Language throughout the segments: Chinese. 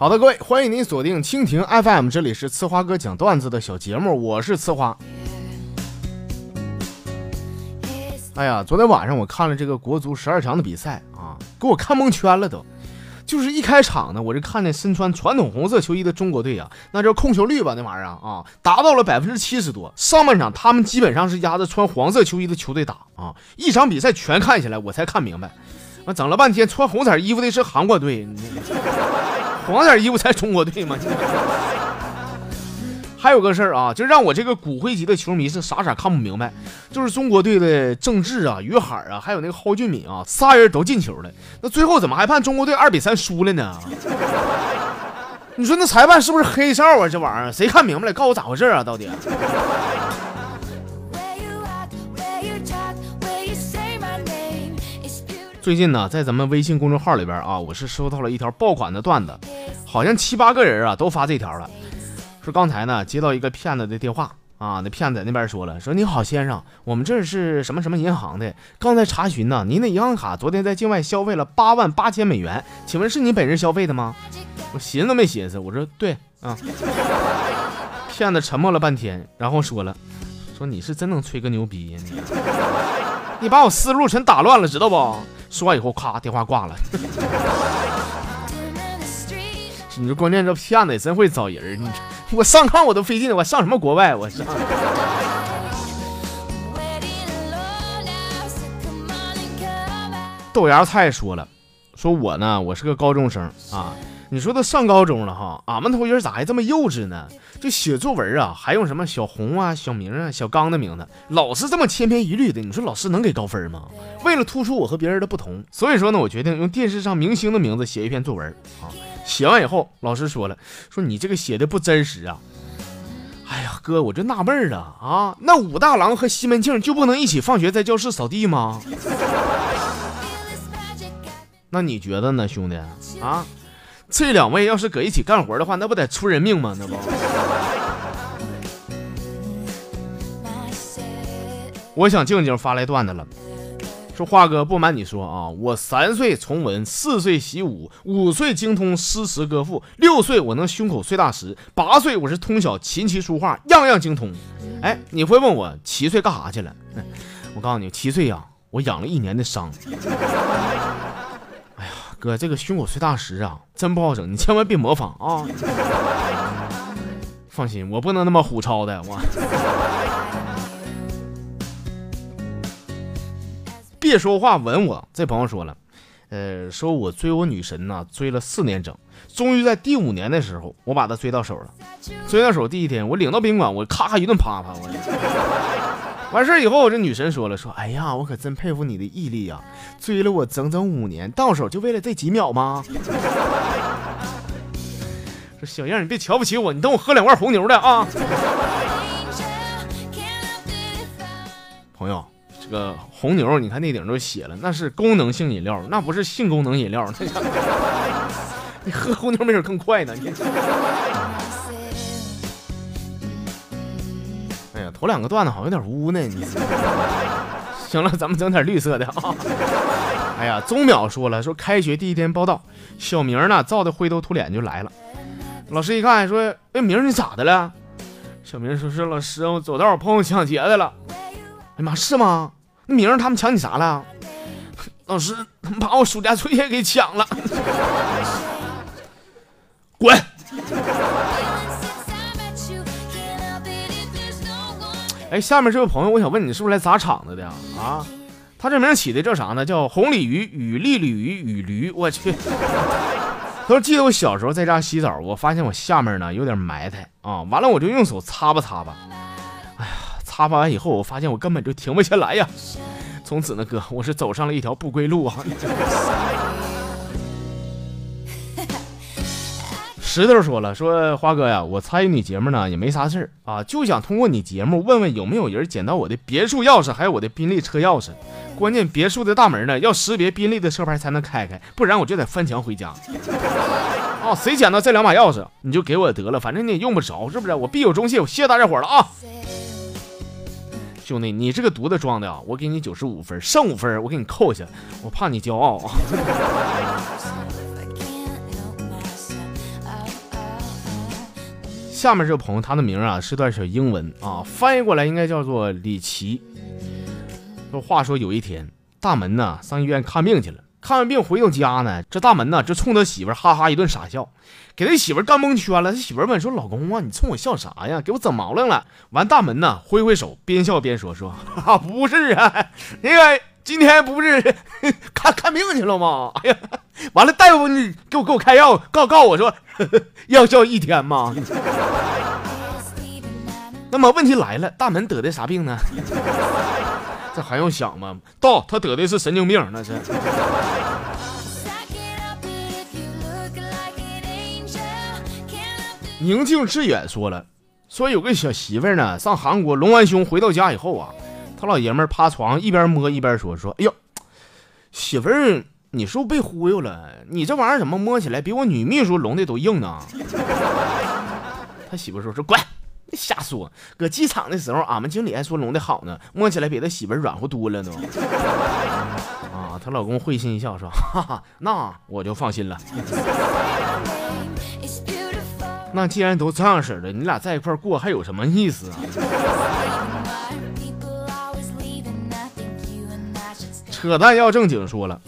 好的，各位，欢迎您锁定蜻蜓 FM，这里是呲花哥讲段子的小节目，我是呲花。哎呀，昨天晚上我看了这个国足十二强的比赛啊，给我看蒙圈了都。就是一开场呢，我就看见身穿传统红色球衣的中国队啊，那叫控球率吧，那玩意儿啊，达到了百分之七十多。上半场他们基本上是压着穿黄色球衣的球队打啊，一场比赛全看下来，我才看明白，我整了半天穿红色衣服的是韩国队。黄点衣服才中国队吗？还有个事儿啊，就让我这个骨灰级的球迷是傻傻看不明白，就是中国队的郑智啊、于海啊，还有那个蒿俊闵啊，仨人都进球了，那最后怎么还判中国队二比三输了呢？你说那裁判是不是黑哨啊？这玩意儿谁看明白了？告诉我咋回事啊？到底？最近呢，在咱们微信公众号里边啊，我是收到了一条爆款的段子，好像七八个人啊都发这条了，说刚才呢接到一个骗子的电话啊，那骗子在那边说了，说你好先生，我们这是什么什么银行的，刚才查询呢，您的银行卡昨天在境外消费了八万八千美元，请问是你本人消费的吗？我寻思没寻思，我说对啊。骗子沉默了半天，然后说了，说你是真能吹个牛逼呀你，你把我思路全打乱了，知道不？说完以后，咔，电话挂了。你说关键这骗子也真会找人你我上炕我都费劲，我上什么国外？我上。豆芽菜说了，说我呢，我是个高中生啊。你说都上高中了哈，俺们同学咋还这么幼稚呢？就写作文啊，还用什么小红啊、小明啊、小刚的名字，老是这么千篇一律的。你说老师能给高分吗？为了突出我和别人的不同，所以说呢，我决定用电视上明星的名字写一篇作文啊。写完以后，老师说了，说你这个写的不真实啊。哎呀，哥，我就纳闷了啊，那武大郎和西门庆就不能一起放学在教室扫地吗？那你觉得呢，兄弟啊？这两位要是搁一起干活的话，那不得出人命吗？那不。我想静静发来段子了，说华哥不瞒你说啊，我三岁从文，四岁习武，五岁精通诗词歌赋，六岁我能胸口碎大石，八岁我是通晓琴棋书画，样样精通。哎，你会问我七岁干啥去了？我告诉你，七岁呀，我养了一年的伤。哥，这个胸口碎大石啊，真不好整，你千万别模仿啊！放心，我不能那么虎超的，我。别说话，吻我。这朋友说了，呃，说我追我女神呢，追了四年整，终于在第五年的时候，我把她追到手了。追到手第一天，我领到宾馆，我咔咔一顿啪啪，我。完事儿以后，这女神说了：“说，哎呀，我可真佩服你的毅力呀！追了我整整五年，到手就为了这几秒吗？” 说小样，你别瞧不起我，你等我喝两罐红牛的啊！朋友，这个红牛，你看那顶都写了，那是功能性饮料，那不是性功能饮料。你喝红牛没准更快呢。你。哎呀头两个段子好像有点污呢，你 行了，咱们整点绿色的啊！哎呀，钟淼说了，说开学第一天报道，小明呢照的灰头土脸就来了。老师一看说：“哎，明你咋的了？”小明说：“是老师，我走道碰抢劫的了。”哎呀妈，是吗？那明他们抢你啥了？老师，他们把我暑假作业给抢了。滚！哎，下面这位朋友，我想问你，是不是来砸场子的呀？啊，他这名起的叫啥呢？叫红鲤鱼与绿鲤鱼与驴。我去，他说记得我小时候在家洗澡，我发现我下面呢有点埋汰啊，完了我就用手擦吧擦吧，哎呀，擦吧完以后，我发现我根本就停不下来呀。从此呢，哥，我是走上了一条不归路啊。石头说了：“说花哥呀，我参与你节目呢也没啥事儿啊，就想通过你节目问问有没有人捡到我的别墅钥匙，还有我的宾利车钥匙。关键别墅的大门呢要识别宾利的车牌才能开开，不然我就得翻墙回家。哦，谁捡到这两把钥匙，你就给我得了，反正你也用不着，是不是？我必有重谢，我谢谢大家伙了啊！兄弟，你这个犊子装的啊，我给你九十五分，剩五分我给你扣下，我怕你骄傲啊。”下面这个朋友他的名啊是段小英文啊，翻译过来应该叫做李琦。说话说有一天，大门呢上医院看病去了，看完病回到家呢，这大门呢就冲他媳妇哈哈一顿傻笑，给他媳妇干蒙圈了。他媳妇问说：“老公啊，你冲我笑啥呀？给我整毛愣了。”完大门呢挥挥手，边笑边说：“说哈 不是啊，那个今天不是 看看病去了吗？哎呀，完了大夫你给我给我开药，告告我说要笑一天吗？”那么问题来了，大门得的啥病呢？这还用想吗？到他得的是神经病，那是。宁静致远说了，说有个小媳妇呢，上韩国隆完胸回到家以后啊，他老爷们趴床一边摸一边说说，哎呦，媳妇儿，你是不是被忽悠了？你这玩意儿怎么摸起来比我女秘书隆的都硬呢？他媳妇说说滚。瞎说，搁机场的时候，俺们经理还说龙的好呢，摸起来比他媳妇软乎多了都。啊，她老公会心一笑说：“ 哈哈，那我就放心了。那既然都这样式的，你俩在一块过还有什么意思啊？”扯淡要正经说了，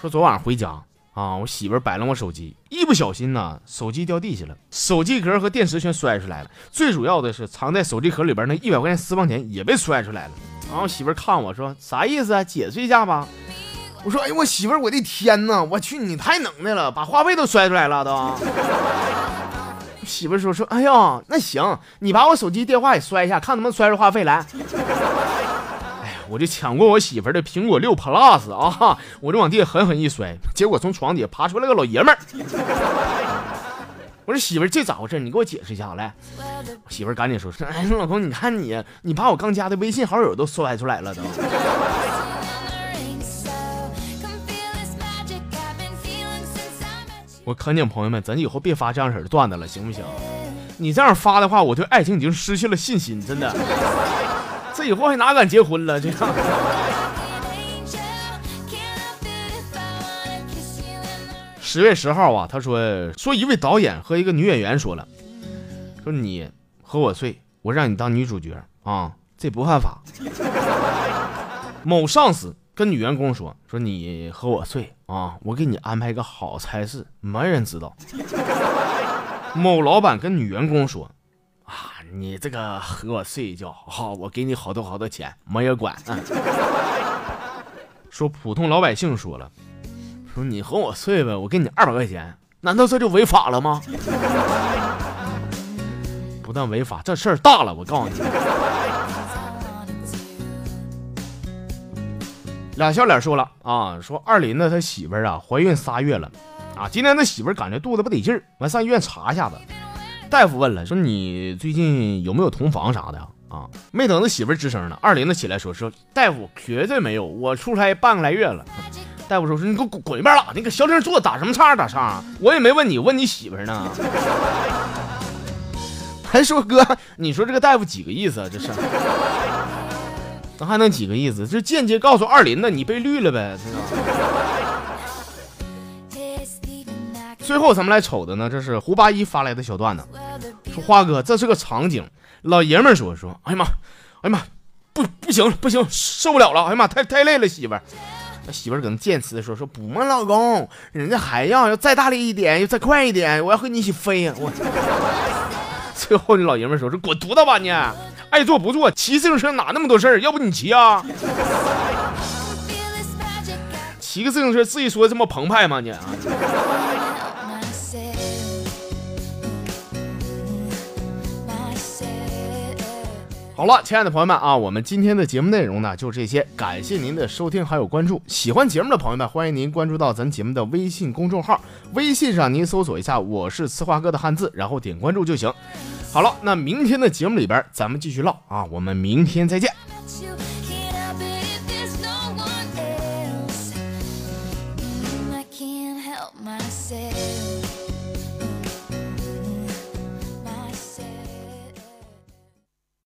说昨晚回家。啊！我媳妇摆弄我手机，一不小心呢，手机掉地下了，手机壳和电池全摔出来了。最主要的是，藏在手机壳里边那一百块钱私房钱也被摔出来了。然后我媳妇看我说：“啥意思啊？解释一下吧。”我说：“哎呦，我媳妇，我的天哪！我去，你太能耐了，把话费都摔出来了都。”媳妇说：“说，哎呀，那行，你把我手机电话也摔一下，看能不能摔出话费来。”我就抢过我媳妇的苹果六 Plus 啊，我就往地下狠狠一摔，结果从床底下爬出来个老爷们儿。我说媳妇儿这咋回事？你给我解释一下来。媳妇儿赶紧说说，哎，老公，你看你，你把我刚加的微信好友都摔出来了都。我恳请朋友们，咱以后别发这样式的段子了，行不行？你这样发的话，我对爱情已经失去了信心，真的。这以后还哪敢结婚了？这样。十月十号啊，他说说一位导演和一个女演员说了，说你和我睡，我让你当女主角啊，这不犯法。某上司跟女员工说，说你和我睡啊，我给你安排个好差事，没人知道。某老板跟女员工说。你这个和我睡一觉，好，我给你好多好多钱，没人管。说普通老百姓说了，说你和我睡呗，我给你二百块钱，难道这就违法了吗？不但违法，这事儿大了，我告诉你。俩笑脸说了啊，说二林呢，他媳妇儿啊怀孕仨月了，啊，今天他媳妇儿感觉肚子不得劲儿，完上医院查一下子。大夫问了，说你最近有没有同房啥的啊？没等他媳妇吱声呢，二林子起来说说，大夫绝对没有，我出差半个来月了。大夫说说你给我滚一边拉，你搁消停坐打什么岔打岔？我也没问你，问你媳妇呢。还说哥，你说这个大夫几个意思啊？这是，那还能几个意思？这间接告诉二林子你被绿了呗？最后咱们来瞅的呢，这是胡八一发来的小段子，说花哥这是个场景，老爷们说说，哎呀妈，哎呀妈，不不行不行，受不了了，哎呀妈，太太累了，媳妇儿，那媳妇儿搁那贱词的说说不嘛，老公，人家还要要再大力一点，要再快一点，我要和你一起飞呀，我。最后这老爷们说说滚犊子吧你，爱坐不坐，骑自行车哪那么多事儿，要不你骑啊？骑个自行车自己说这么澎湃吗你？啊？好了，亲爱的朋友们啊，我们今天的节目内容呢就这些，感谢您的收听还有关注。喜欢节目的朋友们，欢迎您关注到咱节目的微信公众号，微信上您搜索一下“我是呲花哥”的汉字，然后点关注就行。好了，那明天的节目里边咱们继续唠啊，我们明天再见。